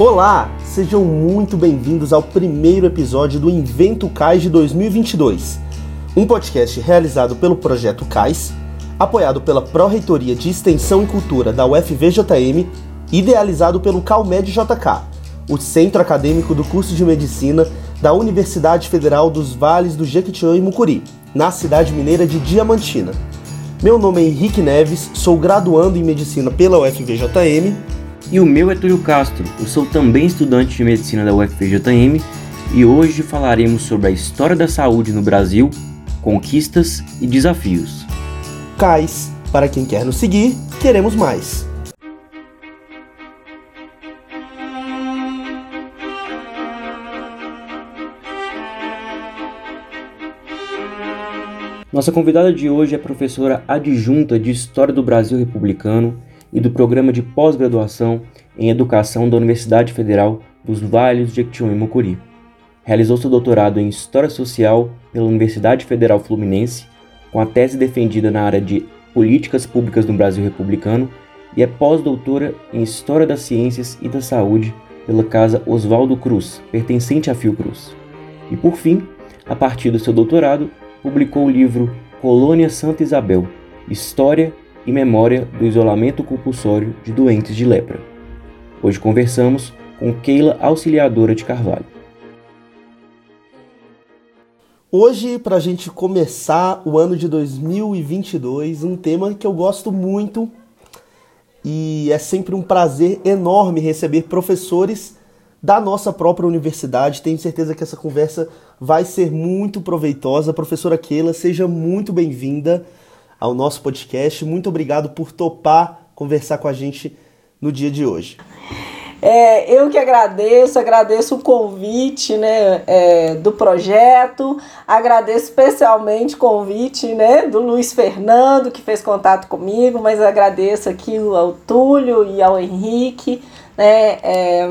Olá, sejam muito bem-vindos ao primeiro episódio do Invento CAIS de 2022, um podcast realizado pelo projeto CAIS, apoiado pela Pró-Reitoria de Extensão e Cultura da UFVJM, idealizado pelo CalMed JK, o centro acadêmico do curso de medicina da Universidade Federal dos Vales do Jequitinhonha e Mucuri, na cidade mineira de Diamantina. Meu nome é Henrique Neves, sou graduando em medicina pela UFVJM e o meu é Túlio Castro, eu sou também estudante de medicina da UFPJM e hoje falaremos sobre a história da saúde no Brasil, conquistas e desafios. Cais, para quem quer nos seguir, queremos mais. Nossa convidada de hoje é professora adjunta de História do Brasil Republicano e do Programa de Pós-Graduação em Educação da Universidade Federal dos Vales de Jequitinhonha e Mucuri. Realizou seu doutorado em História Social pela Universidade Federal Fluminense, com a tese defendida na área de Políticas Públicas no Brasil Republicano e é pós-doutora em História das Ciências e da Saúde pela Casa Oswaldo Cruz, pertencente à Fiocruz. E por fim, a partir do seu doutorado, publicou o livro Colônia Santa Isabel, História e memória do isolamento compulsório de doentes de lepra. Hoje conversamos com Keila Auxiliadora de Carvalho. Hoje, para a gente começar o ano de 2022, um tema que eu gosto muito e é sempre um prazer enorme receber professores da nossa própria universidade. Tenho certeza que essa conversa vai ser muito proveitosa. Professora Keila, seja muito bem-vinda ao nosso podcast. Muito obrigado por topar conversar com a gente no dia de hoje. É, eu que agradeço, agradeço o convite né, é, do projeto, agradeço especialmente o convite né, do Luiz Fernando, que fez contato comigo, mas agradeço aqui ao Túlio e ao Henrique né, é,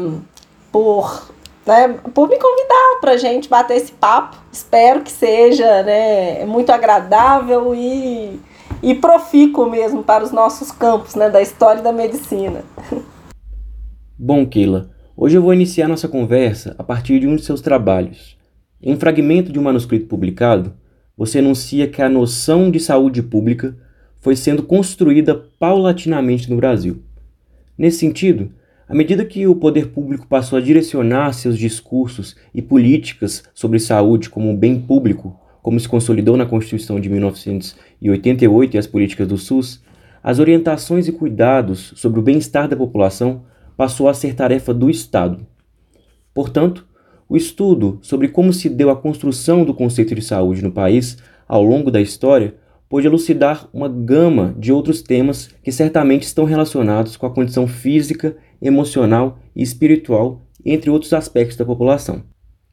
por, né, por me convidar para a gente bater esse papo. Espero que seja né, muito agradável e e profícuo mesmo para os nossos campos né, da história e da medicina. Bom, Keila, hoje eu vou iniciar nossa conversa a partir de um de seus trabalhos. Em um fragmento de um manuscrito publicado, você anuncia que a noção de saúde pública foi sendo construída paulatinamente no Brasil. Nesse sentido, à medida que o poder público passou a direcionar seus discursos e políticas sobre saúde como um bem público como se consolidou na Constituição de 1988 e as políticas do SUS, as orientações e cuidados sobre o bem-estar da população passou a ser tarefa do Estado. Portanto, o estudo sobre como se deu a construção do conceito de saúde no país ao longo da história pôde elucidar uma gama de outros temas que certamente estão relacionados com a condição física, emocional e espiritual, entre outros aspectos da população.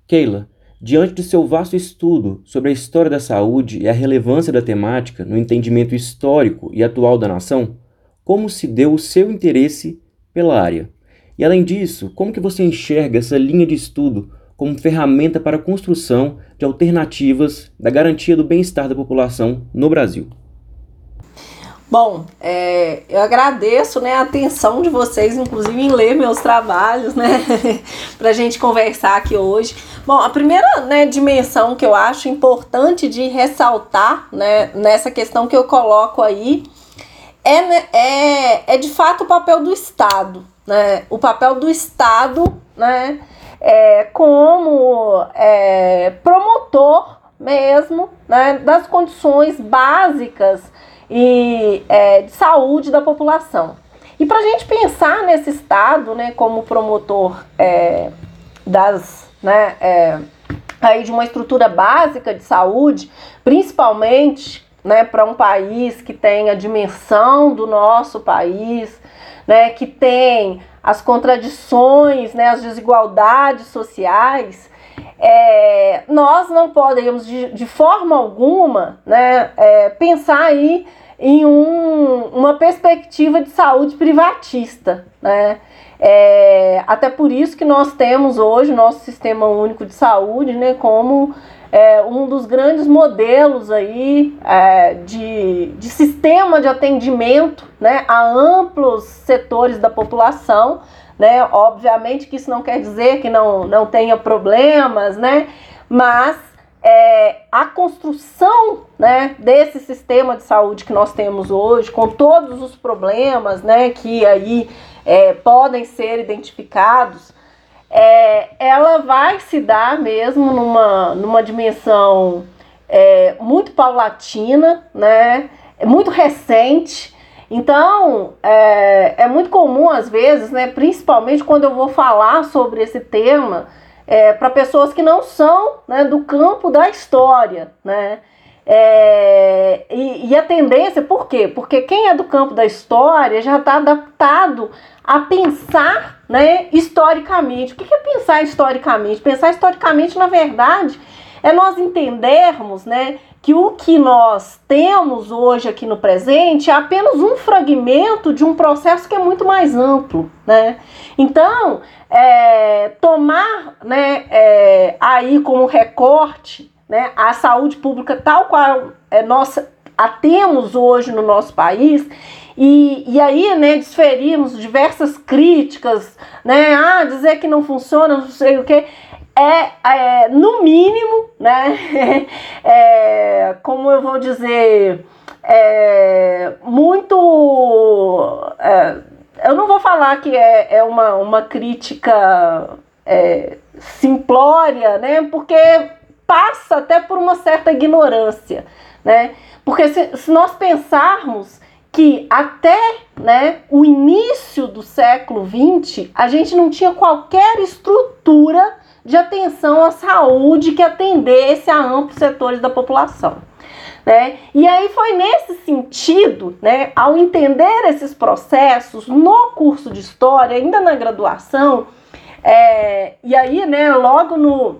Keila, Diante do seu vasto estudo sobre a história da saúde e a relevância da temática no entendimento histórico e atual da nação, como se deu o seu interesse pela área? E além disso, como que você enxerga essa linha de estudo como ferramenta para a construção de alternativas da garantia do bem-estar da população no Brasil? Bom, é, eu agradeço né, a atenção de vocês, inclusive em ler meus trabalhos, né, para a gente conversar aqui hoje. Bom, a primeira né, dimensão que eu acho importante de ressaltar né, nessa questão que eu coloco aí é, né, é, é de fato o papel do Estado, né, o papel do Estado né, é, como é, promotor mesmo né, das condições básicas e é, de saúde da população. E para a gente pensar nesse estado, né, como promotor é, das, né, é, aí de uma estrutura básica de saúde, principalmente, né, para um país que tem a dimensão do nosso país, né, que tem as contradições, né, as desigualdades sociais, é, nós não podemos de, de forma alguma né, é, pensar aí em um, uma perspectiva de saúde privatista. Né? É, até por isso que nós temos hoje o nosso sistema único de saúde né, como é, um dos grandes modelos aí é, de, de sistema de atendimento né, a amplos setores da população né? Obviamente que isso não quer dizer que não, não tenha problemas, né? Mas é, a construção né, desse sistema de saúde que nós temos hoje, com todos os problemas né, que aí é, podem ser identificados, é, ela vai se dar mesmo numa, numa dimensão é, muito paulatina, né, muito recente. Então, é, é muito comum às vezes, né, principalmente quando eu vou falar sobre esse tema, é, para pessoas que não são né, do campo da história, né? É, e, e, a tendência, por quê? Porque quem é do campo da história já está adaptado a pensar né, historicamente. O que é pensar historicamente? Pensar historicamente, na verdade, é nós entendermos né, que o que nós temos hoje aqui no presente é apenas um fragmento de um processo que é muito mais amplo. Né? Então, é, tomar né, é, aí como recorte né, a saúde pública tal qual é, nós a temos hoje no nosso país, e, e aí, né, desferimos diversas críticas, né, ah, dizer que não funciona, não sei o que, é, é no mínimo, né, é, como eu vou dizer, é, muito, é, eu não vou falar que é, é uma, uma crítica é, simplória, né, porque passa até por uma certa ignorância, né? Porque se, se nós pensarmos que até né, o início do século XX a gente não tinha qualquer estrutura de atenção à saúde que atendesse a amplos setores da população. Né? E aí foi nesse sentido, né, ao entender esses processos no curso de história, ainda na graduação, é, e aí, né, logo no,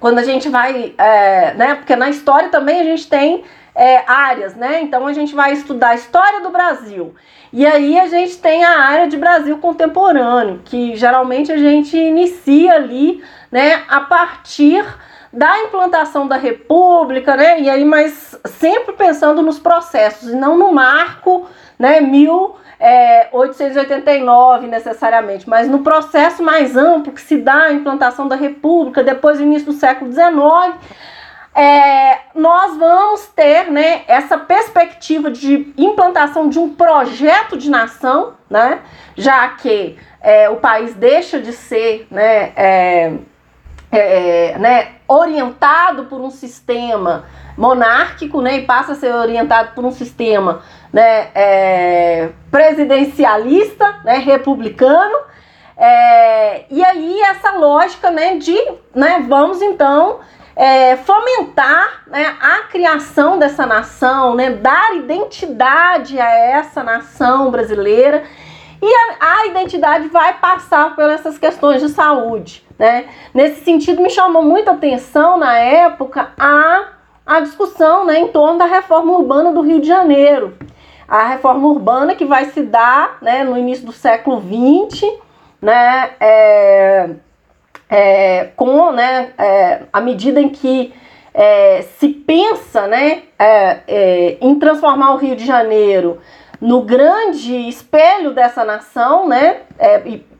quando a gente vai, é, né? Porque na história também a gente tem é, áreas, né? Então a gente vai estudar a história do Brasil. E aí a gente tem a área de Brasil contemporâneo, que geralmente a gente inicia ali, né, a partir da implantação da República, né? E aí, mas sempre pensando nos processos e não no marco, né, mil é, 889 necessariamente, mas no processo mais amplo que se dá a implantação da República, depois do início do século XIX, é, nós vamos ter né, essa perspectiva de implantação de um projeto de nação, né, já que é, o país deixa de ser né, é, é, né, orientado por um sistema monárquico né, e passa a ser orientado por um sistema né, é, presidencialista, né, republicano. É, e aí essa lógica né, de né, vamos então é, fomentar né, a criação dessa nação, né, dar identidade a essa nação brasileira. E a, a identidade vai passar por essas questões de saúde. Né? Nesse sentido, me chamou muita atenção na época a, a discussão né, em torno da reforma urbana do Rio de Janeiro a reforma urbana que vai se dar né, no início do século XX, né, é, é, com né, é, a medida em que é, se pensa né, é, é, em transformar o Rio de Janeiro no grande espelho dessa nação, né,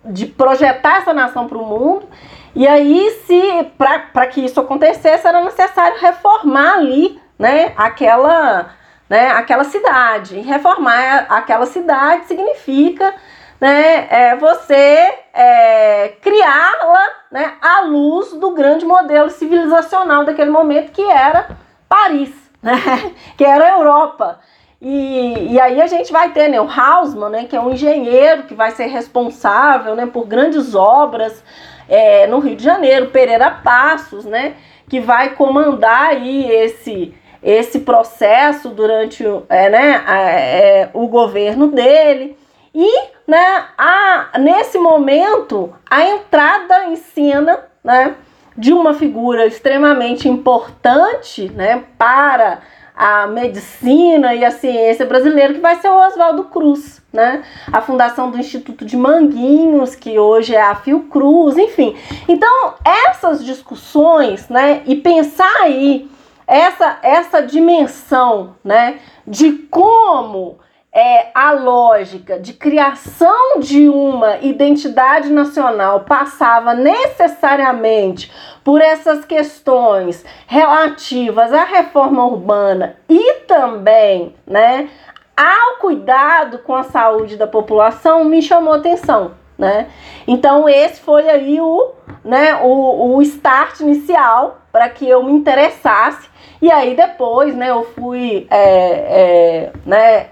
de projetar essa nação para o mundo. E aí, se para que isso acontecesse, era necessário reformar ali né, aquela né, aquela cidade. E reformar aquela cidade significa né, é, você é, criá-la né, à luz do grande modelo civilizacional daquele momento, que era Paris, né, que era a Europa. E, e aí a gente vai ter né, o Hausmann, né, que é um engenheiro que vai ser responsável né, por grandes obras é, no Rio de Janeiro, Pereira Passos, né, que vai comandar aí esse esse processo durante é, né, é, o governo dele. E né, a, nesse momento, a entrada em cena né, de uma figura extremamente importante né, para a medicina e a ciência brasileira, que vai ser o Oswaldo Cruz, né? A fundação do Instituto de Manguinhos, que hoje é a Fiocruz, enfim. Então, essas discussões, né, e pensar aí essa, essa dimensão né, de como é, a lógica de criação de uma identidade nacional passava necessariamente por essas questões relativas à reforma urbana e também, né, ao cuidado com a saúde da população, me chamou atenção, né? Então esse foi aí o, né, o, o start inicial para que eu me interessasse e aí depois, né, eu fui, é, é, né,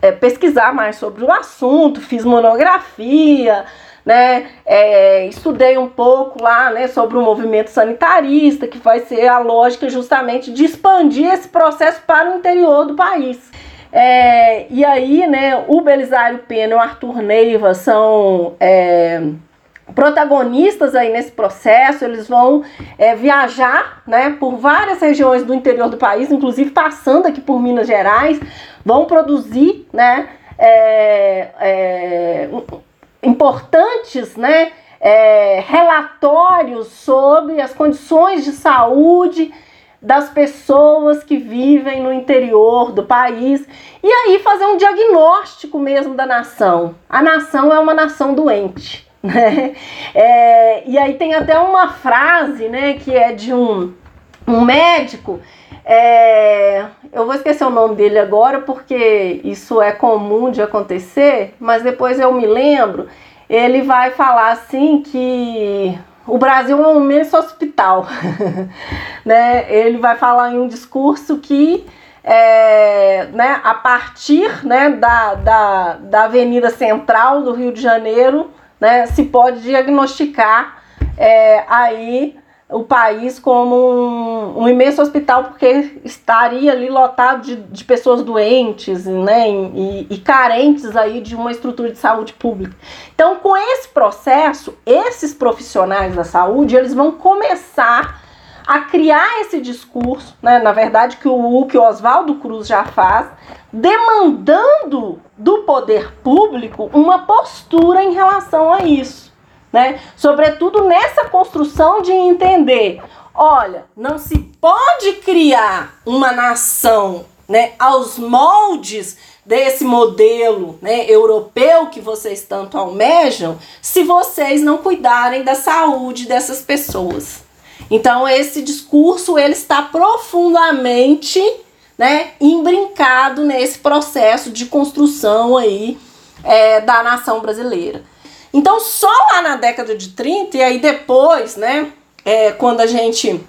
é, pesquisar mais sobre o assunto, fiz monografia, né, é, estudei um pouco lá, né, sobre o movimento sanitarista, que vai ser a lógica justamente de expandir esse processo para o interior do país. É, e aí, né, o Belisário Pena e o Arthur Neiva são é, protagonistas aí nesse processo, eles vão é, viajar né, por várias regiões do interior do país, inclusive passando aqui por Minas Gerais, vão produzir né, é, é, importantes né, é, relatórios sobre as condições de saúde das pessoas que vivem no interior do país e aí fazer um diagnóstico mesmo da nação. A nação é uma nação doente. Né? É, e aí tem até uma frase né, que é de um, um médico. É, eu vou esquecer o nome dele agora porque isso é comum de acontecer, mas depois eu me lembro. Ele vai falar assim que o Brasil é um imenso hospital. né? Ele vai falar em um discurso que é, né, a partir né, da, da, da Avenida Central do Rio de Janeiro né, se pode diagnosticar é, aí o país como um, um, imenso hospital, porque estaria ali lotado de, de pessoas doentes né, e, e, carentes aí de uma estrutura de saúde pública. Então, com esse processo, esses profissionais da saúde, eles vão começar a criar esse discurso, né, na verdade, que o, que o Oswaldo Cruz já faz, demandando do poder público uma postura em relação a isso, né? Sobretudo nessa construção de entender, olha, não se pode criar uma nação, né, aos moldes desse modelo né, europeu que vocês tanto almejam, se vocês não cuidarem da saúde dessas pessoas. Então esse discurso ele está profundamente né, embrincado nesse processo de construção aí é, da nação brasileira. Então, só lá na década de 30, e aí depois, né, é, quando a gente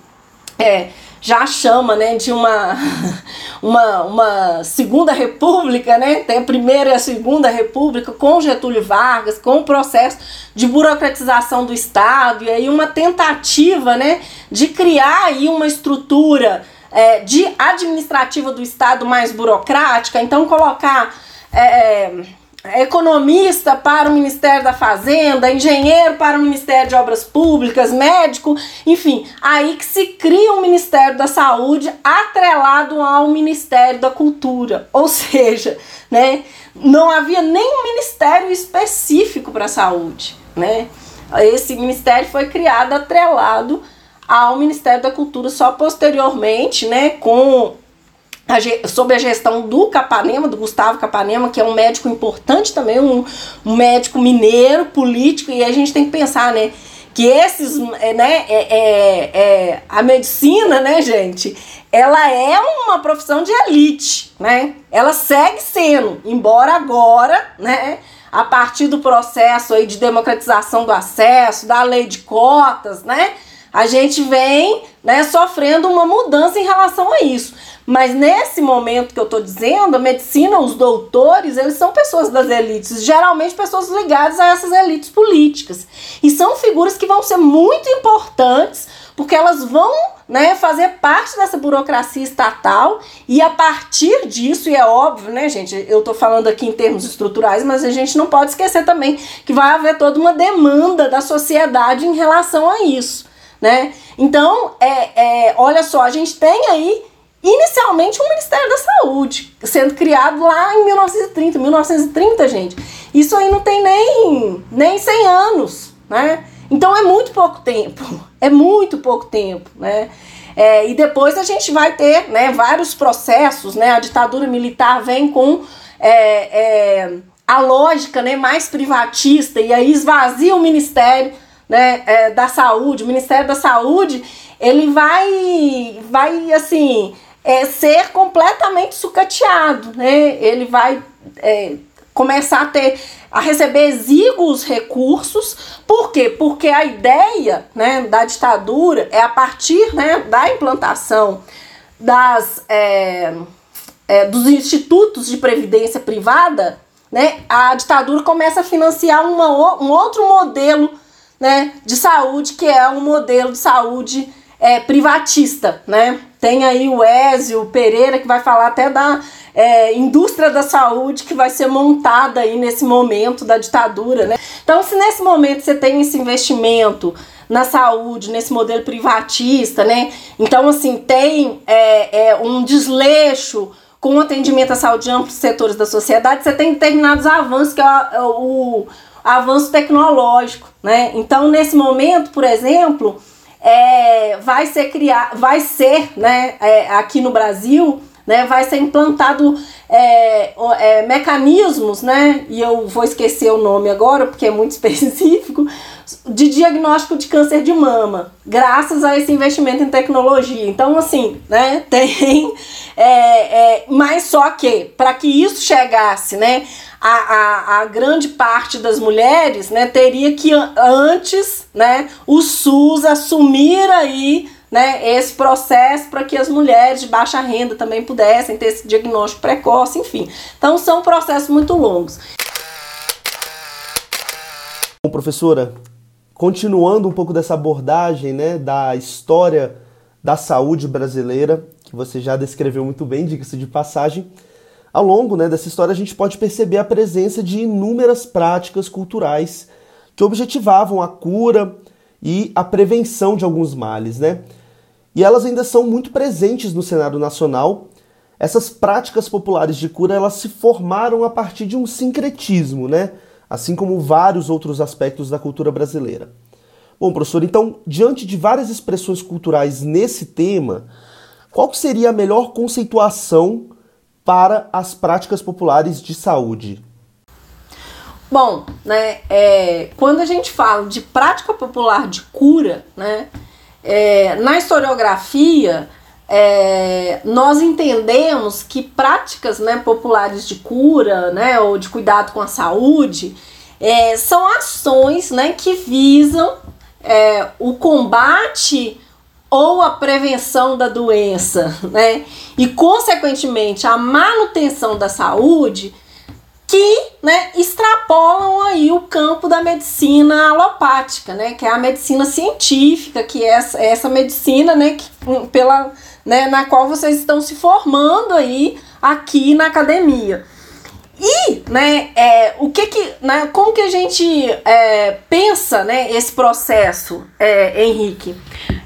é, já chama né, de uma, uma, uma segunda república, né? Tem a primeira e a segunda república com Getúlio Vargas, com o processo de burocratização do Estado, e aí uma tentativa né, de criar aí uma estrutura é, de administrativa do Estado mais burocrática, então colocar é, é, economista para o Ministério da Fazenda, engenheiro para o Ministério de Obras Públicas, médico, enfim, aí que se cria um Ministério da Saúde atrelado ao Ministério da Cultura, ou seja, né, não havia nenhum ministério específico para a saúde, né? Esse ministério foi criado atrelado ao Ministério da Cultura só posteriormente, né, com a, sob a gestão do Capanema, do Gustavo Capanema, que é um médico importante também, um, um médico mineiro, político, e a gente tem que pensar, né, que esses, é, né, é, é, é, a medicina, né, gente, ela é uma profissão de elite, né, ela segue sendo, embora agora, né, a partir do processo aí de democratização do acesso, da lei de cotas, né, a gente vem né, sofrendo uma mudança em relação a isso. Mas nesse momento que eu estou dizendo, a medicina, os doutores, eles são pessoas das elites, geralmente pessoas ligadas a essas elites políticas. E são figuras que vão ser muito importantes, porque elas vão né, fazer parte dessa burocracia estatal e a partir disso, e é óbvio, né, gente, eu estou falando aqui em termos estruturais, mas a gente não pode esquecer também que vai haver toda uma demanda da sociedade em relação a isso né? Então, é, é, olha só, a gente tem aí inicialmente um Ministério da Saúde sendo criado lá em 1930, 1930, gente. Isso aí não tem nem, nem 100 anos, né? Então é muito pouco tempo, é muito pouco tempo, né? É, e depois a gente vai ter né, vários processos, né? A ditadura militar vem com é, é, a lógica né, mais privatista e aí esvazia o Ministério né, é, da Saúde. O Ministério da Saúde ele vai, vai assim, é, ser completamente sucateado, né? Ele vai é, começar a ter a receber exíguos recursos. Por quê? Porque a ideia né, da ditadura é a partir né, da implantação das, é, é, dos institutos de previdência privada, né, a ditadura começa a financiar uma, um outro modelo né, de saúde, que é um modelo de saúde é, privatista. Né? Tem aí o Ézio Pereira, que vai falar até da é, indústria da saúde que vai ser montada aí nesse momento da ditadura. Né? Então, se nesse momento você tem esse investimento na saúde, nesse modelo privatista, né? Então, assim, tem é, é, um desleixo com o atendimento à saúde em amplos setores da sociedade, você tem determinados avanços, que é o, o avanço tecnológico, né? Então, nesse momento, por exemplo, é, vai ser criar, vai ser, né, é, aqui no Brasil, né, vai ser implantado é, é, mecanismos, né, e eu vou esquecer o nome agora porque é muito específico, de diagnóstico de câncer de mama, graças a esse investimento em tecnologia. Então, assim, né, tem, é, é, mas só que para que isso chegasse, né, a, a, a, grande parte das mulheres, né, teria que antes, né, o SUS assumir aí né, esse processo para que as mulheres de baixa renda também pudessem ter esse diagnóstico precoce, enfim. Então são processos muito longos. Bom, professora, continuando um pouco dessa abordagem né, da história da saúde brasileira, que você já descreveu muito bem, diga-se de passagem, ao longo né, dessa história a gente pode perceber a presença de inúmeras práticas culturais que objetivavam a cura e a prevenção de alguns males, né? e elas ainda são muito presentes no cenário nacional. Essas práticas populares de cura elas se formaram a partir de um sincretismo, né? assim como vários outros aspectos da cultura brasileira. Bom, professor, então, diante de várias expressões culturais nesse tema, qual seria a melhor conceituação para as práticas populares de saúde? Bom, né, é, quando a gente fala de prática popular de cura, né, é, na historiografia, é, nós entendemos que práticas né, populares de cura né, ou de cuidado com a saúde é, são ações né, que visam é, o combate ou a prevenção da doença, né? E consequentemente a manutenção da saúde que né, extrapolam aí o campo da medicina alopática, né, que é a medicina científica, que é essa, essa medicina né, que, pela, né, na qual vocês estão se formando aí aqui na academia. E, né, é, o que que, né, como que a gente é, pensa, né, esse processo, é, Henrique?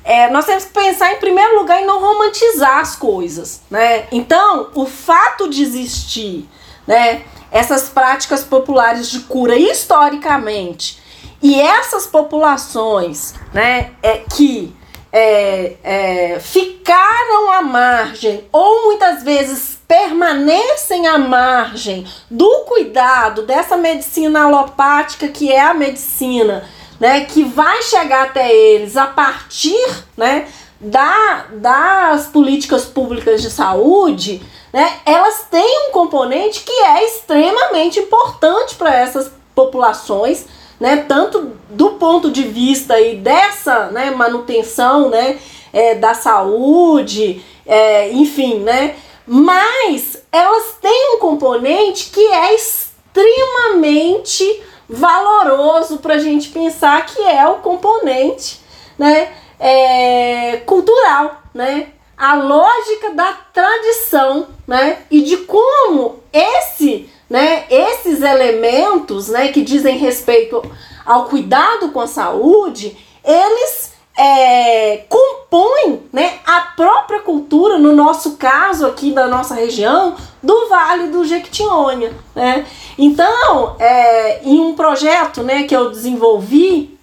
É, nós temos que pensar em primeiro lugar em não romantizar as coisas, né? Então, o fato de existir, né, essas práticas populares de cura historicamente e essas populações né, é, que é, é, ficaram à margem ou muitas vezes permanecem à margem do cuidado dessa medicina alopática que é a medicina né, que vai chegar até eles a partir né, da, das políticas públicas de saúde, né, elas têm um componente que é extremamente importante para essas populações, né, tanto do ponto de vista aí dessa né, manutenção né, é, da saúde, é, enfim, né, mas elas têm um componente que é extremamente valoroso para a gente pensar que é o componente né, é, cultural, né? A lógica da tradição, né? E de como esse, né, esses elementos, né, que dizem respeito ao cuidado com a saúde, eles é, compõem né, a própria cultura, no nosso caso aqui da nossa região, do Vale do Jequitinhonha. Né? Então, é, em um projeto né, que eu desenvolvi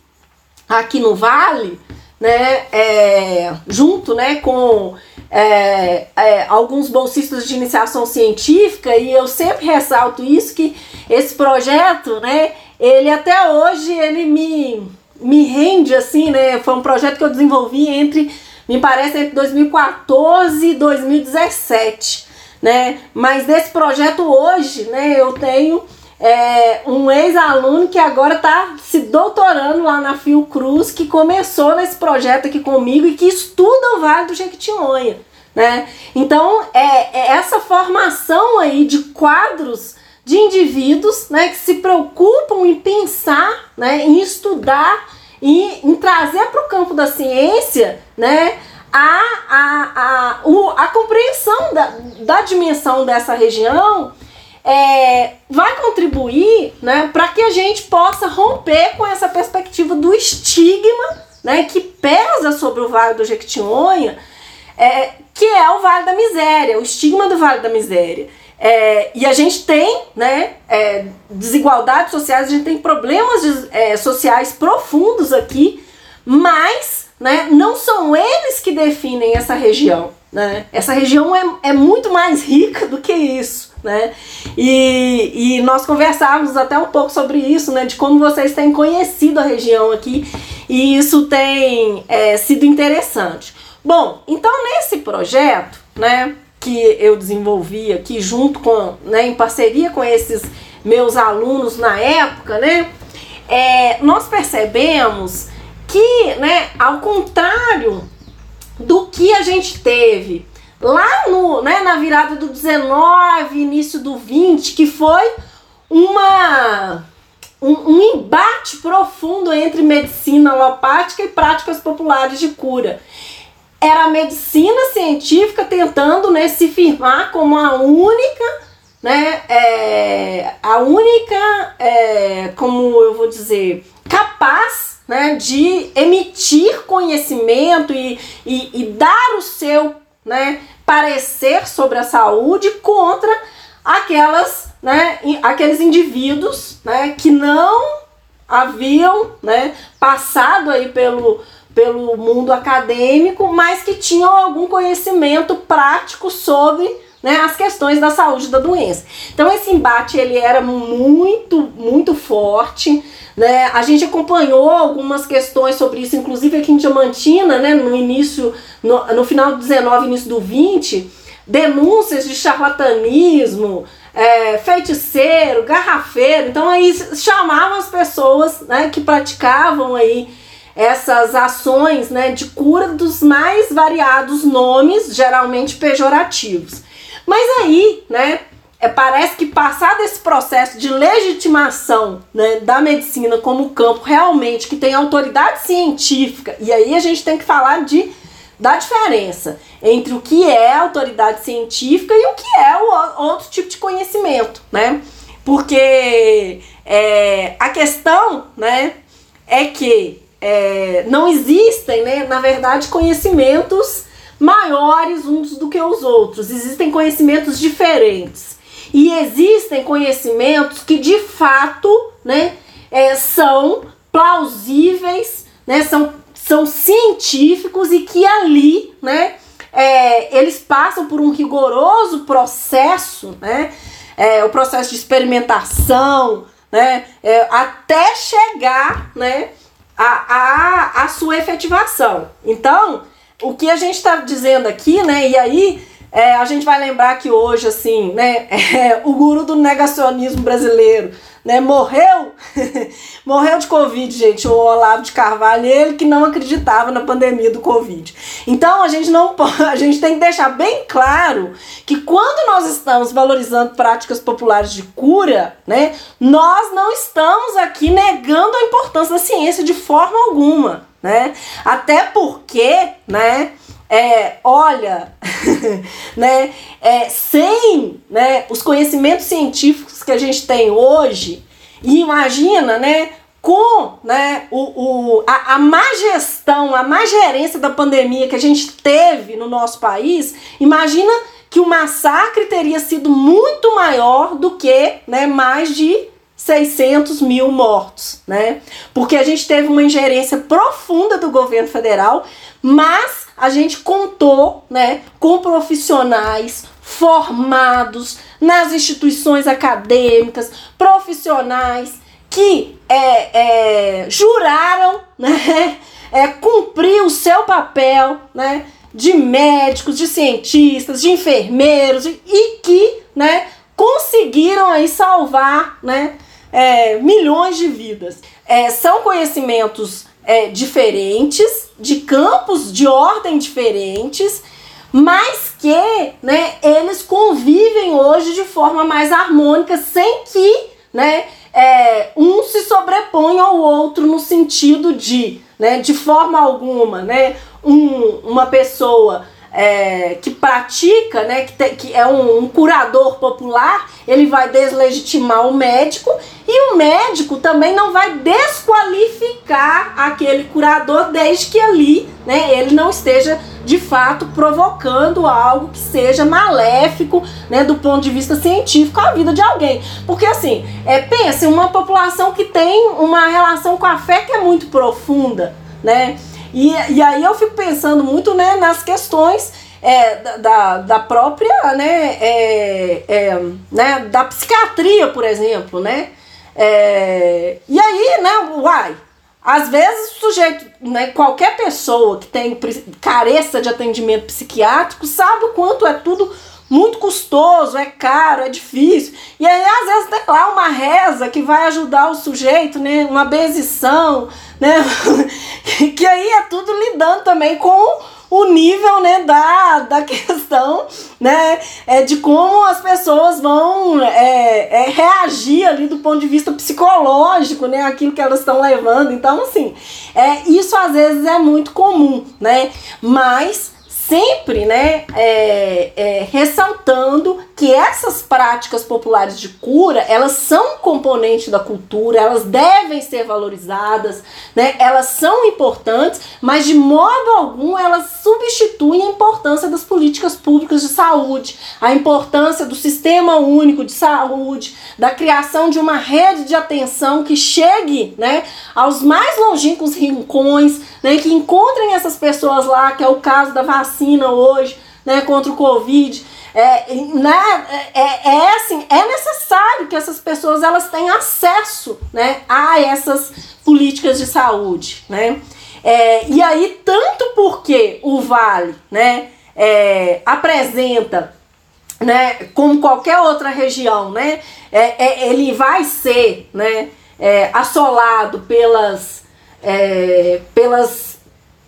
aqui no Vale, né, é, junto né, com é, é, alguns bolsistas de iniciação científica, e eu sempre ressalto isso, que esse projeto, né, ele até hoje, ele me, me rende, assim, né, foi um projeto que eu desenvolvi entre, me parece, entre 2014 e 2017, né, mas desse projeto hoje, né, eu tenho é, um ex-aluno que agora está se doutorando lá na Fiocruz, que começou nesse projeto aqui comigo e que estuda o Vale do Jequitinhonha. Né? Então, é, é essa formação aí de quadros de indivíduos né, que se preocupam em pensar, né, em estudar e em trazer para o campo da ciência né, a, a, a, o, a compreensão da, da dimensão dessa região é, vai contribuir né, para que a gente possa romper com essa perspectiva do estigma né, que pesa sobre o Vale do Jequitinhonha, é, que é o Vale da Miséria, o estigma do Vale da Miséria. É, e a gente tem né, é, desigualdades sociais, a gente tem problemas de, é, sociais profundos aqui, mas né, não são eles que definem essa região. Né? Essa região é, é muito mais rica do que isso né? E, e nós conversávamos até um pouco sobre isso, né? De como vocês têm conhecido a região aqui e isso tem é, sido interessante. Bom, então nesse projeto, né? Que eu desenvolvi aqui junto com, né? Em parceria com esses meus alunos na época, né? É, nós percebemos que, né? Ao contrário do que a gente teve lá no, né, na virada do 19, início do 20, que foi uma um, um, embate profundo entre medicina alopática e práticas populares de cura. Era a medicina científica tentando né, se firmar como a única, né, é, a única, é, como eu vou dizer, capaz né, de emitir conhecimento e, e, e dar o seu né, parecer sobre a saúde contra aquelas, né, aqueles indivíduos, né, que não haviam, né, passado aí pelo pelo mundo acadêmico, mas que tinham algum conhecimento prático sobre né, as questões da saúde da doença. Então esse embate ele era muito muito forte, né? A gente acompanhou algumas questões sobre isso, inclusive aqui em Diamantina, né, no início, no, no final do 19, início do 20, denúncias de charlatanismo, é, feiticeiro, garrafeiro. Então aí chamavam as pessoas né, que praticavam aí essas ações né, de cura dos mais variados nomes, geralmente pejorativos. Mas aí, né, é, parece que passado esse processo de legitimação né, da medicina como campo realmente que tem autoridade científica, e aí a gente tem que falar de, da diferença entre o que é autoridade científica e o que é o outro tipo de conhecimento, né? Porque é, a questão né, é que é, não existem, né, na verdade, conhecimentos maiores uns do que os outros, existem conhecimentos diferentes. E existem conhecimentos que de fato né, é, são plausíveis, né, são, são científicos e que ali né, é, eles passam por um rigoroso processo, né, é, o processo de experimentação, né, é, até chegar né, a, a, a sua efetivação. Então, o que a gente está dizendo aqui, né, e aí é, a gente vai lembrar que hoje, assim, né, é, o guru do negacionismo brasileiro, né, morreu, morreu de Covid, gente, o Olavo de Carvalho, ele que não acreditava na pandemia do Covid. Então, a gente não a gente tem que deixar bem claro que quando nós estamos valorizando práticas populares de cura, né, nós não estamos aqui negando a importância da ciência de forma alguma, né? Até porque, né, é, olha, né, é, sem né, os conhecimentos científicos que a gente tem hoje, e imagina, né, com né, o, o, a, a má gestão, a má gerência da pandemia que a gente teve no nosso país, imagina que o massacre teria sido muito maior do que né, mais de 600 mil mortos, né? Porque a gente teve uma ingerência profunda do governo federal, mas a gente contou, né, com profissionais formados nas instituições acadêmicas, profissionais que é, é, juraram, né, é, cumprir o seu papel, né, de médicos, de cientistas, de enfermeiros e que, né, conseguiram aí salvar, né, é, milhões de vidas. É, são conhecimentos é, diferentes, de campos de ordem diferentes, mas que né, eles convivem hoje de forma mais harmônica, sem que né, é, um se sobreponha ao outro no sentido de, né, de forma alguma, né, um, uma pessoa é, que pratica, né, que, te, que é um, um, curador popular, ele vai deslegitimar o médico e o médico também não vai desqualificar aquele curador desde que ali, né, ele não esteja de fato provocando algo que seja maléfico, né, do ponto de vista científico à vida de alguém. Porque assim, é, pense, uma população que tem uma relação com a fé que é muito profunda, né? E, e aí eu fico pensando muito né, nas questões é, da, da própria, né, é, é, né, da psiquiatria, por exemplo, né? É, e aí, né, uai, às vezes o sujeito, né, qualquer pessoa que tem careça de atendimento psiquiátrico sabe o quanto é tudo muito custoso, é caro, é difícil. E aí, às vezes, tem lá uma reza que vai ajudar o sujeito, né? Uma benzição, né? que aí é tudo lidando também com o nível né, da, da questão né, é, de como as pessoas vão é, é, reagir ali do ponto de vista psicológico, né, aquilo que elas estão levando. Então, assim, é, isso às vezes é muito comum, né? Mas sempre né, é, é, ressaltando que essas práticas populares de cura elas são componente da cultura, elas devem ser valorizadas, né, elas são importantes, mas de modo algum elas substituem a importância das políticas públicas de saúde, a importância do sistema único de saúde, da criação de uma rede de atenção que chegue né, aos mais longínquos rincões, né, que encontrem essas pessoas lá, que é o caso da vacina hoje, né, contra o Covid. É, né, é, é, é assim, é necessário que essas pessoas elas tenham acesso né, a essas políticas de saúde. Né? É, e aí, tanto porque o Vale né, é, apresenta, né, como qualquer outra região, né, é, é ele vai ser né, é, assolado pelas pelas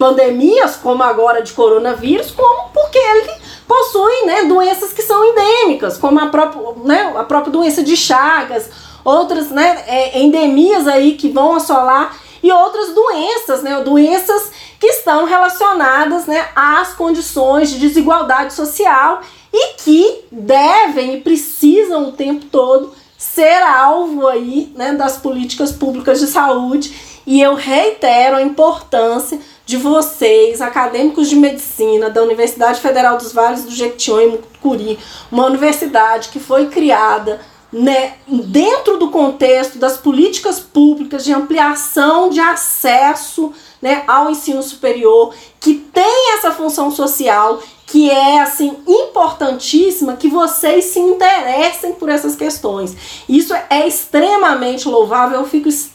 pandemias, como agora de coronavírus, como porque ele possui né, doenças que são endêmicas, como a própria, né, a própria doença de Chagas, outras né, é, endemias aí que vão assolar e outras doenças, né, doenças que estão relacionadas né, às condições de desigualdade social e que devem e precisam o tempo todo ser alvo aí, né, das políticas públicas de saúde e eu reitero a importância de vocês, acadêmicos de medicina da Universidade Federal dos Vales do Jequitinhonha e Mucuri, uma universidade que foi criada né, dentro do contexto das políticas públicas de ampliação de acesso né, ao ensino superior, que tem essa função social, que é assim importantíssima que vocês se interessem por essas questões. Isso é extremamente louvável, eu fico extremamente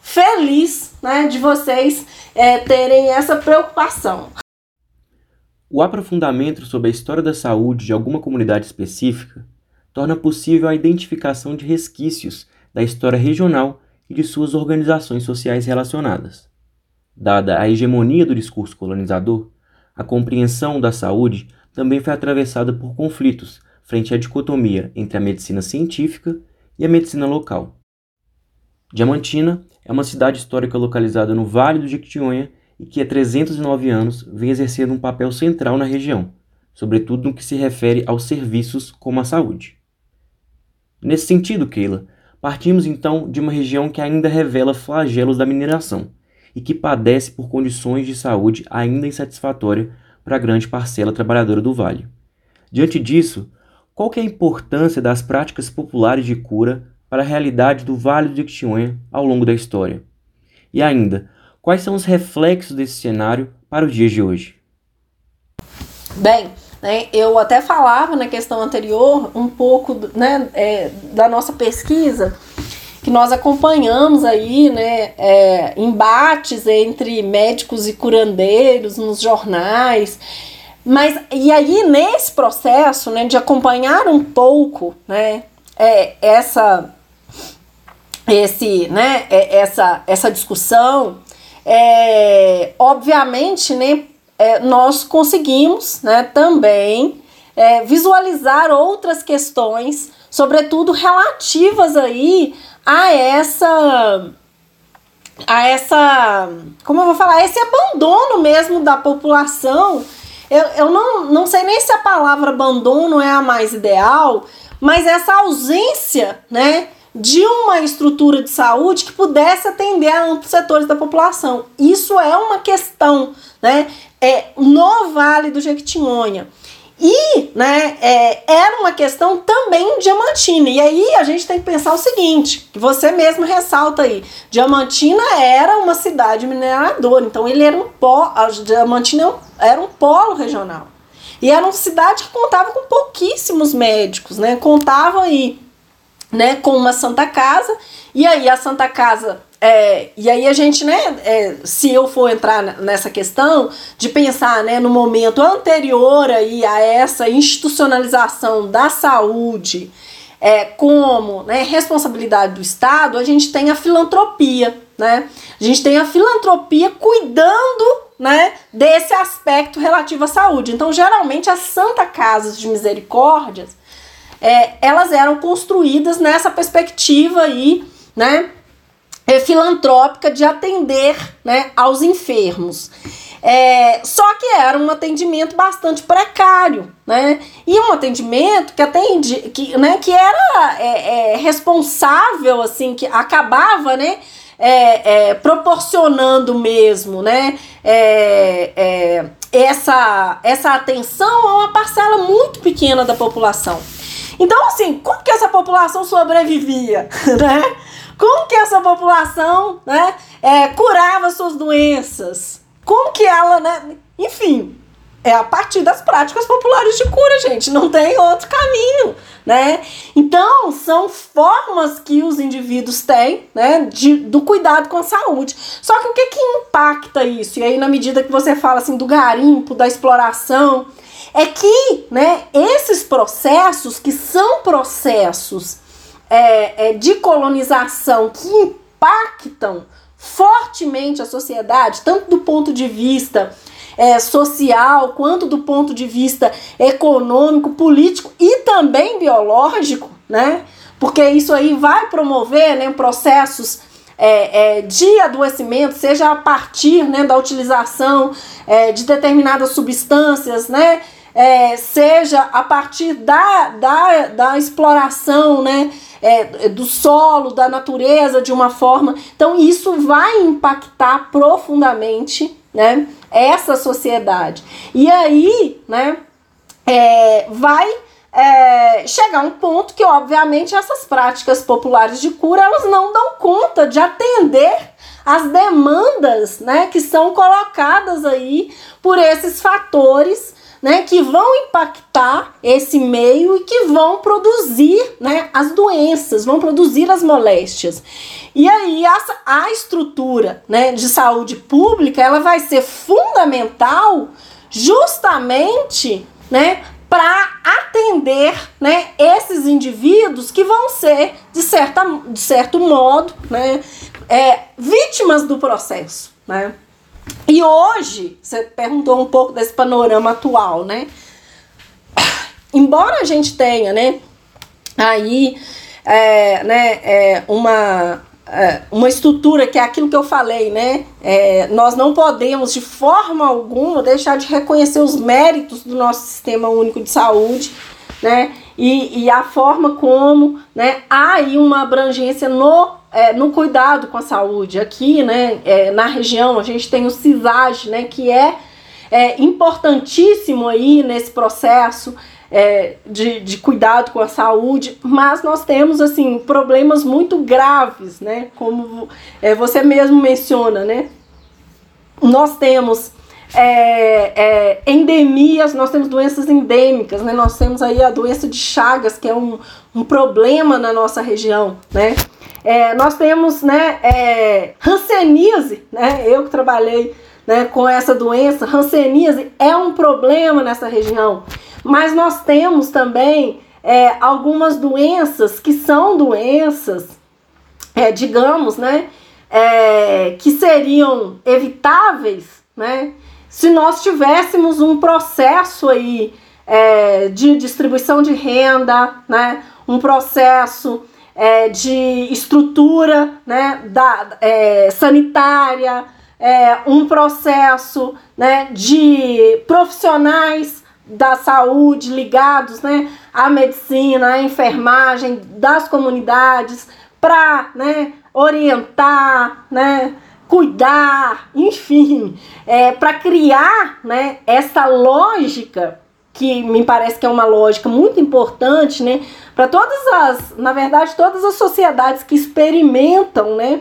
feliz né, de vocês é, terem essa preocupação. O aprofundamento sobre a história da saúde de alguma comunidade específica torna possível a identificação de resquícios da história regional e de suas organizações sociais relacionadas. Dada a hegemonia do discurso colonizador, a compreensão da saúde também foi atravessada por conflitos frente à dicotomia entre a medicina científica e a medicina local. Diamantina é uma cidade histórica localizada no Vale do Jequitinhonha e que há 309 anos vem exercendo um papel central na região, sobretudo no que se refere aos serviços como a saúde. Nesse sentido, Keila, partimos então de uma região que ainda revela flagelos da mineração e que padece por condições de saúde ainda insatisfatórias para a grande parcela trabalhadora do vale. Diante disso, qual é a importância das práticas populares de cura para a realidade do Vale do Jequitinhonha ao longo da história? E ainda, quais são os reflexos desse cenário para os dias de hoje? Bem, né, eu até falava na questão anterior um pouco né, é, da nossa pesquisa que nós acompanhamos aí, né, é, embates entre médicos e curandeiros nos jornais. Mas e aí nesse processo, né, de acompanhar um pouco, né, é, essa esse, né, é, essa essa discussão, é, obviamente, né, é, nós conseguimos, né, também é, visualizar outras questões, sobretudo relativas aí a essa a essa como eu vou falar esse abandono mesmo da população. Eu, eu não, não sei nem se a palavra abandono é a mais ideal mas essa ausência né de uma estrutura de saúde que pudesse atender a amplos setores da população isso é uma questão né é no Vale do Jequitinhonha e né, é, era uma questão também Diamantina. E aí a gente tem que pensar o seguinte: que você mesmo ressalta aí. Diamantina era uma cidade mineradora, então ele era um polo, a Diamantina era um polo regional. E era uma cidade que contava com pouquíssimos médicos, né? Contava aí né, com uma Santa Casa, e aí a Santa Casa é, e aí a gente, né, é, se eu for entrar nessa questão de pensar, né, no momento anterior aí a essa institucionalização da saúde é, como né, responsabilidade do Estado, a gente tem a filantropia, né? A gente tem a filantropia cuidando, né, desse aspecto relativo à saúde. Então, geralmente as Santa Casas de Misericórdias, é, elas eram construídas nessa perspectiva aí, né, é, filantrópica de atender né, aos enfermos. É, só que era um atendimento bastante precário, né? E um atendimento que atende, que, né, que era é, é, responsável, assim, que acabava, né? É, é, proporcionando mesmo, né? É, essa, essa atenção a uma parcela muito pequena da população. Então, assim, como que essa população sobrevivia, né? Como que essa população né, é, curava suas doenças? Como que ela, né? Enfim, é a partir das práticas populares de cura, gente. Não tem outro caminho, né? Então, são formas que os indivíduos têm, né, de, do cuidado com a saúde. Só que o que que impacta isso? E aí, na medida que você fala assim do garimpo, da exploração, é que, né, esses processos que são processos é, é, de colonização que impactam fortemente a sociedade, tanto do ponto de vista é, social, quanto do ponto de vista econômico, político e também biológico, né? Porque isso aí vai promover né, processos é, é, de adoecimento, seja a partir né, da utilização é, de determinadas substâncias, né? É, seja a partir da, da, da exploração, né? é, do solo, da natureza de uma forma. Então, isso vai impactar profundamente né, essa sociedade. E aí, né, é, vai é, chegar um ponto que, obviamente, essas práticas populares de cura elas não dão conta de atender as demandas né, que são colocadas aí por esses fatores né, que vão impactar esse meio e que vão produzir né, as doenças, vão produzir as moléstias. E aí a, a estrutura né, de saúde pública ela vai ser fundamental justamente né, para atender né, esses indivíduos que vão ser, de, certa, de certo modo, né, é, vítimas do processo. Né? E hoje, você perguntou um pouco desse panorama atual, né? Embora a gente tenha, né, aí, é, né, é, uma, é, uma estrutura que é aquilo que eu falei, né? É, nós não podemos de forma alguma deixar de reconhecer os méritos do nosso sistema único de saúde, né? E, e a forma como né, há aí uma abrangência no é, no cuidado com a saúde. Aqui, né, é, na região, a gente tem o CISAG, né, que é, é importantíssimo aí nesse processo é, de, de cuidado com a saúde, mas nós temos assim problemas muito graves, né? Como é, você mesmo menciona, né? Nós temos é, é, endemias, nós temos doenças endêmicas, né? Nós temos aí a doença de Chagas, que é um, um problema na nossa região, né? É, nós temos, né, é, Hanseníase, né? Eu que trabalhei né, com essa doença, Hanseníase é um problema nessa região. Mas nós temos também é, algumas doenças que são doenças, é, digamos, né, é, que seriam evitáveis, né, se nós tivéssemos um processo aí é, de distribuição de renda, né, um processo é, de estrutura, né, da, é, sanitária, é, um processo, né, de profissionais da saúde ligados né, à medicina, à enfermagem das comunidades para né, orientar, né, cuidar, enfim, é, para criar né, essa lógica que me parece que é uma lógica muito importante, né, para todas as, na verdade, todas as sociedades que experimentam, né,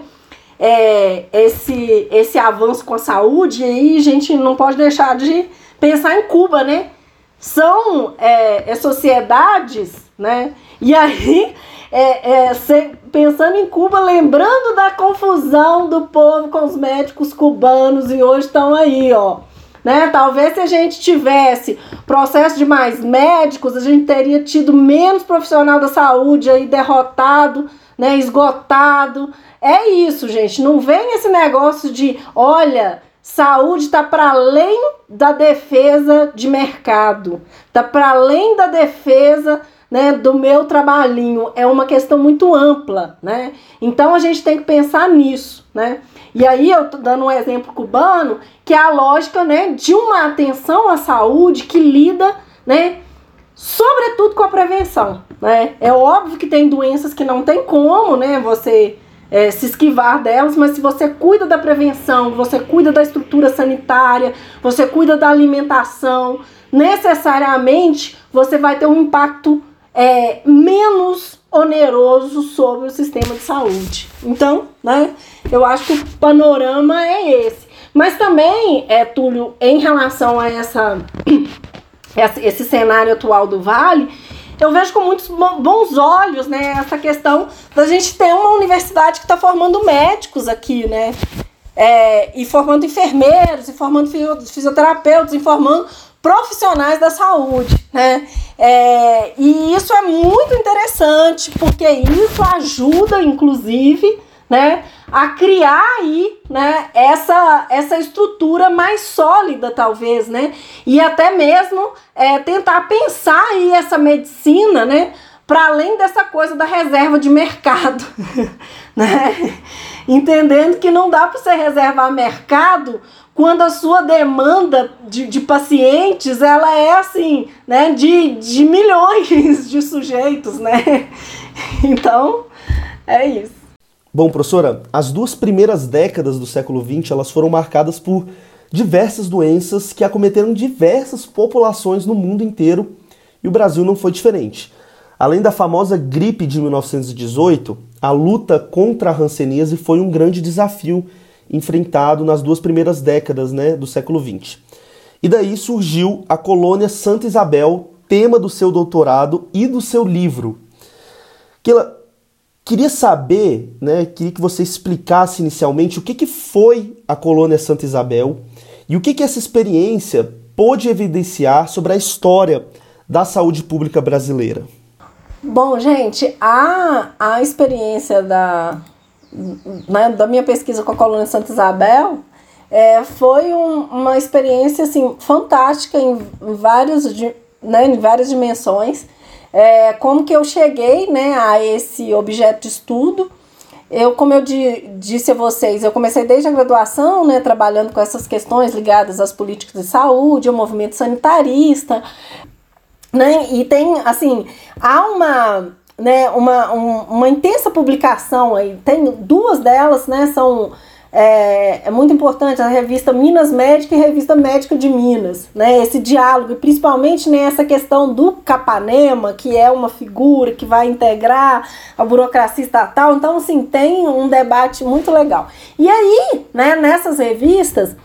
é, esse esse avanço com a saúde, e aí a gente não pode deixar de pensar em Cuba, né, são é, é sociedades, né? E aí, é, é, pensando em Cuba, lembrando da confusão do povo com os médicos cubanos e hoje estão aí, ó. Né? Talvez se a gente tivesse processo de mais médicos, a gente teria tido menos profissional da saúde aí derrotado, né, esgotado. É isso, gente. Não vem esse negócio de, olha, Saúde está para além da defesa de mercado, está para além da defesa né, do meu trabalhinho. É uma questão muito ampla, né? Então a gente tem que pensar nisso, né? E aí eu tô dando um exemplo cubano, que é a lógica, né, de uma atenção à saúde que lida, né, sobretudo com a prevenção, né? É óbvio que tem doenças que não tem como, né, você é, se esquivar delas, mas se você cuida da prevenção, você cuida da estrutura sanitária, você cuida da alimentação, necessariamente você vai ter um impacto é, menos oneroso sobre o sistema de saúde. Então, né, eu acho que o panorama é esse. Mas também, é, Túlio, em relação a essa, esse cenário atual do Vale, eu vejo com muitos bons olhos, né, essa questão da gente ter uma universidade que está formando médicos aqui, né, é, e formando enfermeiros, e formando fisioterapeutas, e formando profissionais da saúde, né? É, e isso é muito interessante, porque isso ajuda, inclusive, né, a criar aí, né, essa, essa estrutura mais sólida, talvez, né, e até mesmo é, tentar pensar aí essa medicina, né, para além dessa coisa da reserva de mercado, né, entendendo que não dá para você reservar mercado quando a sua demanda de, de pacientes ela é assim, né, de, de milhões de sujeitos, né, então é isso. Bom, professora, as duas primeiras décadas do século XX elas foram marcadas por diversas doenças que acometeram diversas populações no mundo inteiro e o Brasil não foi diferente. Além da famosa gripe de 1918, a luta contra a hanseníase foi um grande desafio enfrentado nas duas primeiras décadas né, do século XX. E daí surgiu a colônia Santa Isabel, tema do seu doutorado e do seu livro. Que ela, Queria saber, né, queria que você explicasse inicialmente o que, que foi a colônia Santa Isabel e o que, que essa experiência pôde evidenciar sobre a história da saúde pública brasileira. Bom, gente, a, a experiência da, né, da minha pesquisa com a colônia Santa Isabel é, foi um, uma experiência assim, fantástica em, vários, né, em várias dimensões é, como que eu cheguei né, a esse objeto de estudo? Eu, como eu di, disse a vocês, eu comecei desde a graduação, né, trabalhando com essas questões ligadas às políticas de saúde, ao movimento sanitarista, né, e tem, assim, há uma, né, uma, um, uma intensa publicação aí, tem duas delas, né, são é, é, muito importante a revista Minas Médica e revista Médica de Minas, né? Esse diálogo, e principalmente nessa né, questão do Capanema, que é uma figura que vai integrar a burocracia estatal. Então, assim, tem um debate muito legal. E aí, né, nessas revistas,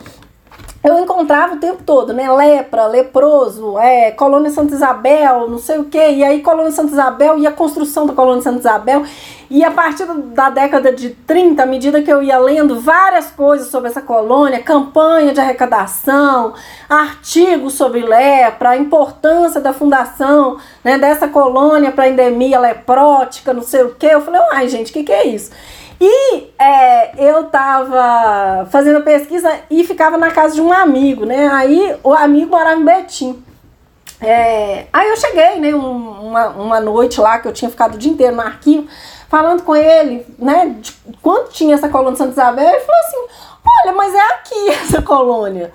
eu encontrava o tempo todo, né? Lepra, leproso, é, Colônia Santa Isabel, não sei o quê. E aí, Colônia Santa Isabel e a construção da Colônia Santa Isabel. E a partir da década de 30, à medida que eu ia lendo várias coisas sobre essa colônia, campanha de arrecadação, artigos sobre lepra, a importância da fundação né, dessa colônia para endemia leprótica, não sei o quê, eu falei, ai gente, o que, que é isso? E é, eu tava fazendo pesquisa e ficava na casa de um amigo, né? Aí o amigo morava em Betim. É, aí eu cheguei, né, um, uma, uma noite lá que eu tinha ficado o dia inteiro no arquivo, falando com ele, né, de quanto tinha essa colônia de Santa Isabel, ele falou assim, olha, mas é aqui essa colônia.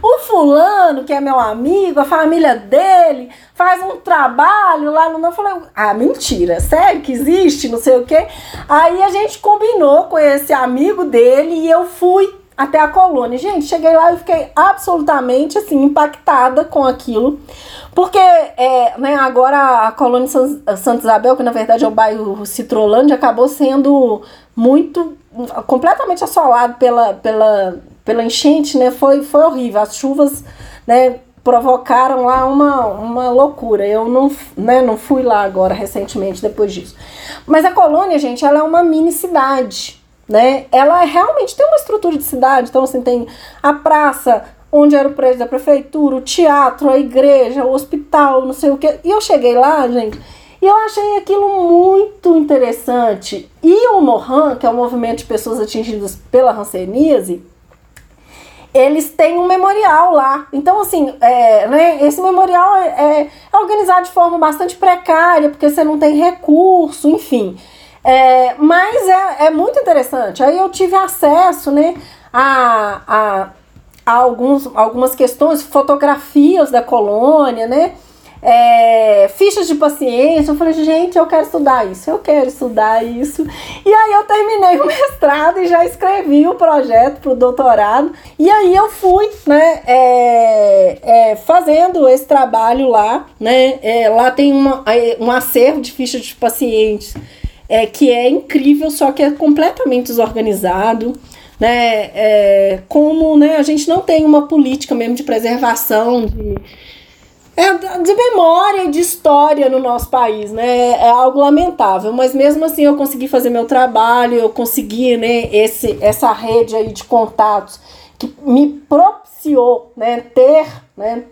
O fulano, que é meu amigo, a família dele, faz um trabalho lá no. Eu falei, ah, mentira, sério que existe, não sei o quê. Aí a gente combinou com esse amigo dele e eu fui até a colônia. Gente, cheguei lá e fiquei absolutamente assim, impactada com aquilo. Porque é, né, agora a colônia Santa Isabel, que na verdade é o bairro Citrolândia, acabou sendo muito completamente assolado pela, pela, pela enchente, né? Foi, foi horrível. As chuvas, né? provocaram lá uma, uma loucura. Eu não, né, não fui lá agora recentemente depois disso. Mas a colônia, gente, ela é uma mini cidade né? Ela realmente tem uma estrutura de cidade, então assim tem a praça onde era o prédio da prefeitura, o teatro, a igreja, o hospital, não sei o que. E eu cheguei lá, gente, e eu achei aquilo muito interessante. E o Mohan, que é o movimento de pessoas atingidas pela hanseníase, eles têm um memorial lá. Então, assim, é, né, esse memorial é, é organizado de forma bastante precária, porque você não tem recurso, enfim. É, mas é, é muito interessante. Aí eu tive acesso né, a, a, a alguns, algumas questões, fotografias da colônia, né? É, fichas de paciência. Eu falei, gente, eu quero estudar isso, eu quero estudar isso. E aí eu terminei o mestrado e já escrevi o projeto para o doutorado. E aí eu fui, né, é, é, fazendo esse trabalho lá, né? É, lá tem uma, um acervo de fichas de pacientes é, que é incrível, só que é completamente desorganizado. Né, é, como né, a gente não tem uma política mesmo de preservação de, é, de memória e de história no nosso país, né? É algo lamentável, mas mesmo assim eu consegui fazer meu trabalho, eu consegui, né, esse, essa rede aí de contatos que me propiciou, né, ter, né,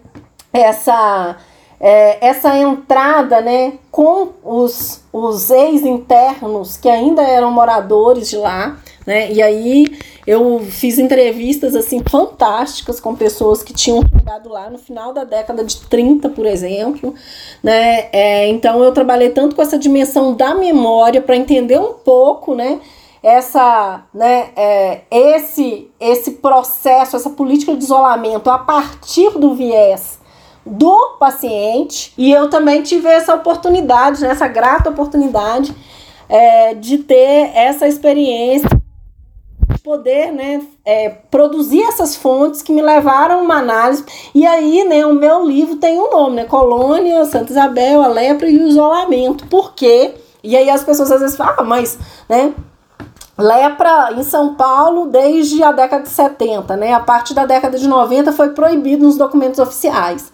essa é, essa entrada né, com os, os ex-internos que ainda eram moradores de lá. Né, e aí eu fiz entrevistas assim fantásticas com pessoas que tinham chegado lá no final da década de 30, por exemplo. Né, é, então eu trabalhei tanto com essa dimensão da memória para entender um pouco, né? essa, né, é, esse, esse processo, essa política de isolamento a partir do viés do paciente e eu também tive essa oportunidade, né, essa grata oportunidade é, de ter essa experiência, de poder né, é, produzir essas fontes que me levaram a uma análise. E aí, né, o meu livro tem um nome, né? Colônia, Santa Isabel, a lepra e o isolamento. Por quê? E aí as pessoas às vezes falam, ah, mas, né, Lepra em São Paulo desde a década de 70, né? A partir da década de 90 foi proibido nos documentos oficiais.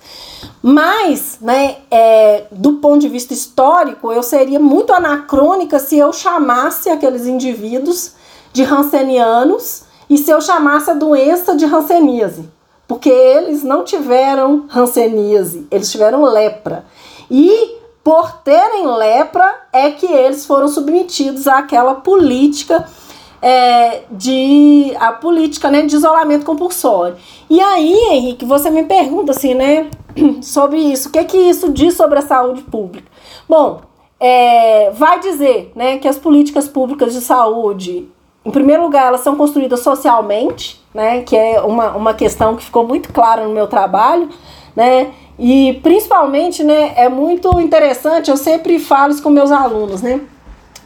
Mas, né, é, do ponto de vista histórico, eu seria muito anacrônica se eu chamasse aqueles indivíduos de rancenianos e se eu chamasse a doença de ranceníase. Porque eles não tiveram ranceníase, eles tiveram lepra. E por terem lepra, é que eles foram submetidos àquela política é, de a política né, de isolamento compulsório. E aí, Henrique, você me pergunta assim, né, sobre isso, o que que isso diz sobre a saúde pública? Bom, é, vai dizer né, que as políticas públicas de saúde, em primeiro lugar, elas são construídas socialmente, né, que é uma, uma questão que ficou muito clara no meu trabalho, né, e principalmente, né, é muito interessante, eu sempre falo isso com meus alunos, né?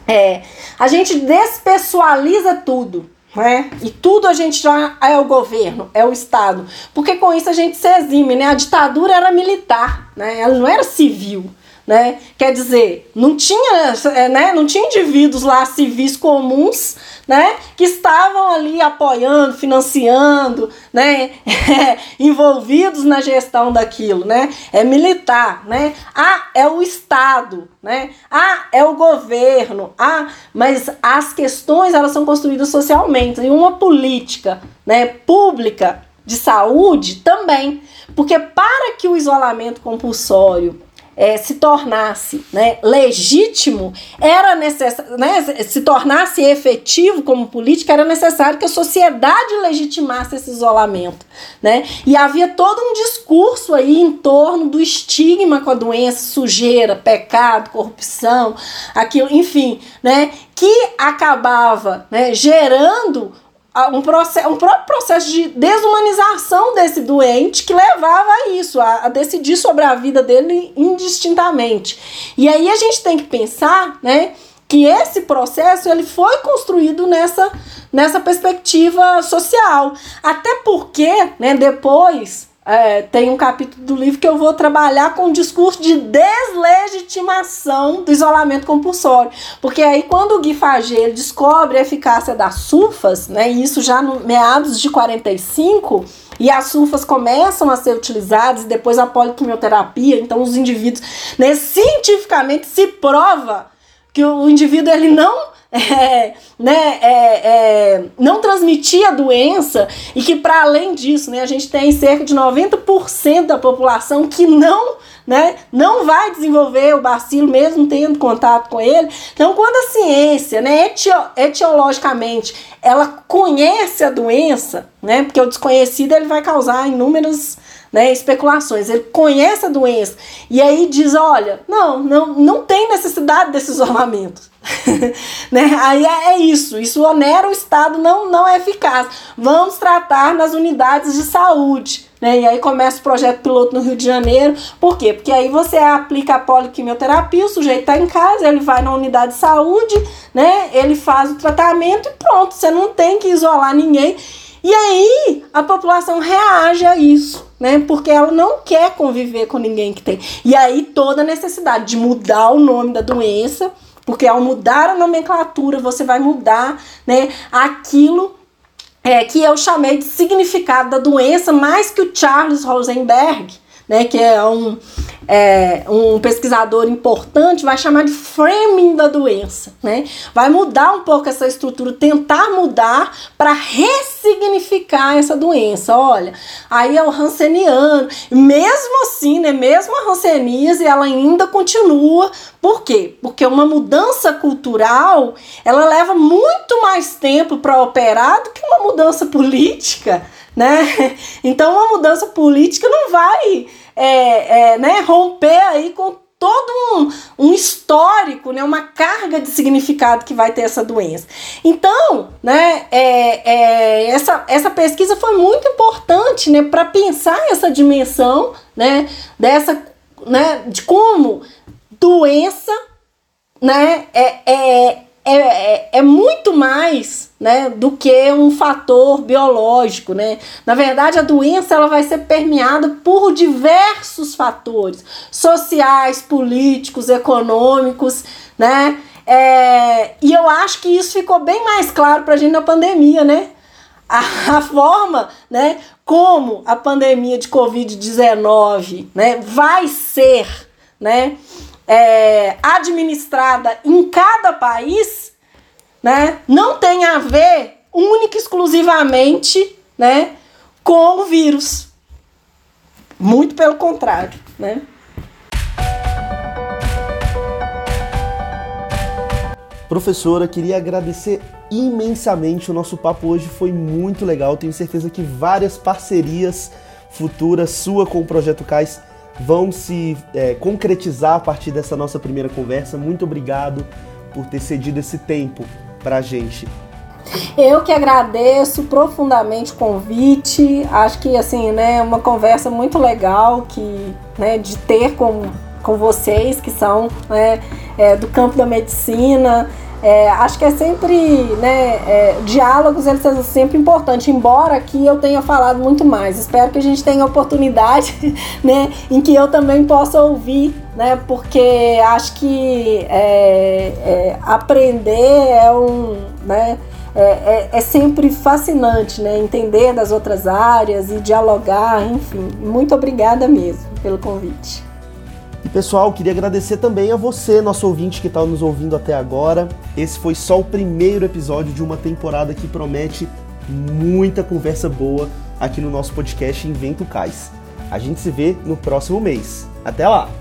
É, a gente despessoaliza tudo. né? E tudo a gente já é o governo, é o Estado. Porque com isso a gente se exime, né? A ditadura era militar, né? Ela não era civil. Né? Quer dizer, não tinha, é, né, não tinha indivíduos lá civis comuns né, que estavam ali apoiando, financiando, né, envolvidos na gestão daquilo, né? É militar, né? Ah, é o Estado, né? Ah, é o governo. Ah, mas as questões elas são construídas socialmente e uma política, né, pública de saúde também, porque para que o isolamento compulsório é, se tornasse né, legítimo, era necessário, né, se tornasse efetivo como política, era necessário que a sociedade legitimasse esse isolamento. Né? E havia todo um discurso aí em torno do estigma com a doença, sujeira, pecado, corrupção, aquilo, enfim, né, que acabava né, gerando um, processo, um próprio processo de desumanização desse doente que levava a isso, a, a, decidir sobre a vida dele indistintamente. E aí a gente tem que pensar, né, que esse processo ele foi construído nessa, nessa perspectiva social. Até porque, né, depois é, tem um capítulo do livro que eu vou trabalhar com o discurso de deslegitimação do isolamento compulsório. Porque aí, quando o Gui Fagel descobre a eficácia das sulfas, né, isso já no meados de 45, e as sulfas começam a ser utilizadas, e depois a poliquimioterapia, então os indivíduos, né, cientificamente se prova que o indivíduo ele não é, né, é, é, não transmitia a doença e que, para além disso, né, a gente tem cerca de 90% da população que não, né, não vai desenvolver o bacilo mesmo tendo contato com ele. Então, quando a ciência, né, etio, etiologicamente, ela conhece a doença, né, porque o desconhecido ele vai causar inúmeras né, especulações. Ele conhece a doença e aí diz: olha, não, não, não tem necessidade desse isolamento. né? Aí é, é, isso, isso onera o Estado, não, não é eficaz. Vamos tratar nas unidades de saúde. Né? E aí começa o projeto piloto no Rio de Janeiro. Por quê? Porque aí você aplica a poliquimioterapia, o sujeito está em casa, ele vai na unidade de saúde, né? ele faz o tratamento e pronto, você não tem que isolar ninguém. E aí a população reage a isso, né? Porque ela não quer conviver com ninguém que tem. E aí toda a necessidade de mudar o nome da doença, porque ao mudar a nomenclatura você vai mudar, né, aquilo é, que eu chamei de significado da doença, mais que o Charles Rosenberg, né, que é um, é, um pesquisador importante, vai chamar de framing da doença. Né? Vai mudar um pouco essa estrutura, tentar mudar para ressignificar essa doença. Olha, aí é o Hanseniano. Mesmo assim, né, mesmo a Hanseníase, ela ainda continua. Por quê? Porque uma mudança cultural, ela leva muito mais tempo para operar do que uma mudança política né? Então uma mudança política não vai é, é, né, romper aí com todo um, um histórico, né, uma carga de significado que vai ter essa doença. Então, né, é, é, essa, essa pesquisa foi muito importante né, para pensar essa dimensão né, dessa, né, de como doença né, é, é, é, é, é, muito mais né, do que um fator biológico. Né? Na verdade, a doença ela vai ser permeada por diversos fatores sociais, políticos, econômicos. Né? É, e eu acho que isso ficou bem mais claro para a gente na pandemia. Né? A, a forma né, como a pandemia de Covid-19 né, vai ser. Né, é, administrada em cada país, né, não tem a ver única e exclusivamente, né, com o vírus. Muito pelo contrário, né? Professora, queria agradecer imensamente. O nosso papo hoje foi muito legal. Tenho certeza que várias parcerias futuras sua com o Projeto Cais vão se é, concretizar a partir dessa nossa primeira conversa. Muito obrigado por ter cedido esse tempo para a gente. Eu que agradeço profundamente o convite. Acho que assim, né, uma conversa muito legal que, né, de ter com, com vocês que são né, é, do campo da medicina, É, acho que é sempre, né, é, diálogos eles são sempre importantes, embora aqui eu tenha falado muito mais. Espero que a gente tenha oportunidade, né, em que eu também possa ouvir, né, porque acho que é, é aprender é um, né, é, é, é, sempre fascinante, né, entender das outras áreas e dialogar, enfim. Muito obrigada mesmo pelo convite. Pessoal, queria agradecer também a você, nosso ouvinte que está nos ouvindo até agora. Esse foi só o primeiro episódio de uma temporada que promete muita conversa boa aqui no nosso podcast Invento Cais. A gente se vê no próximo mês. Até lá!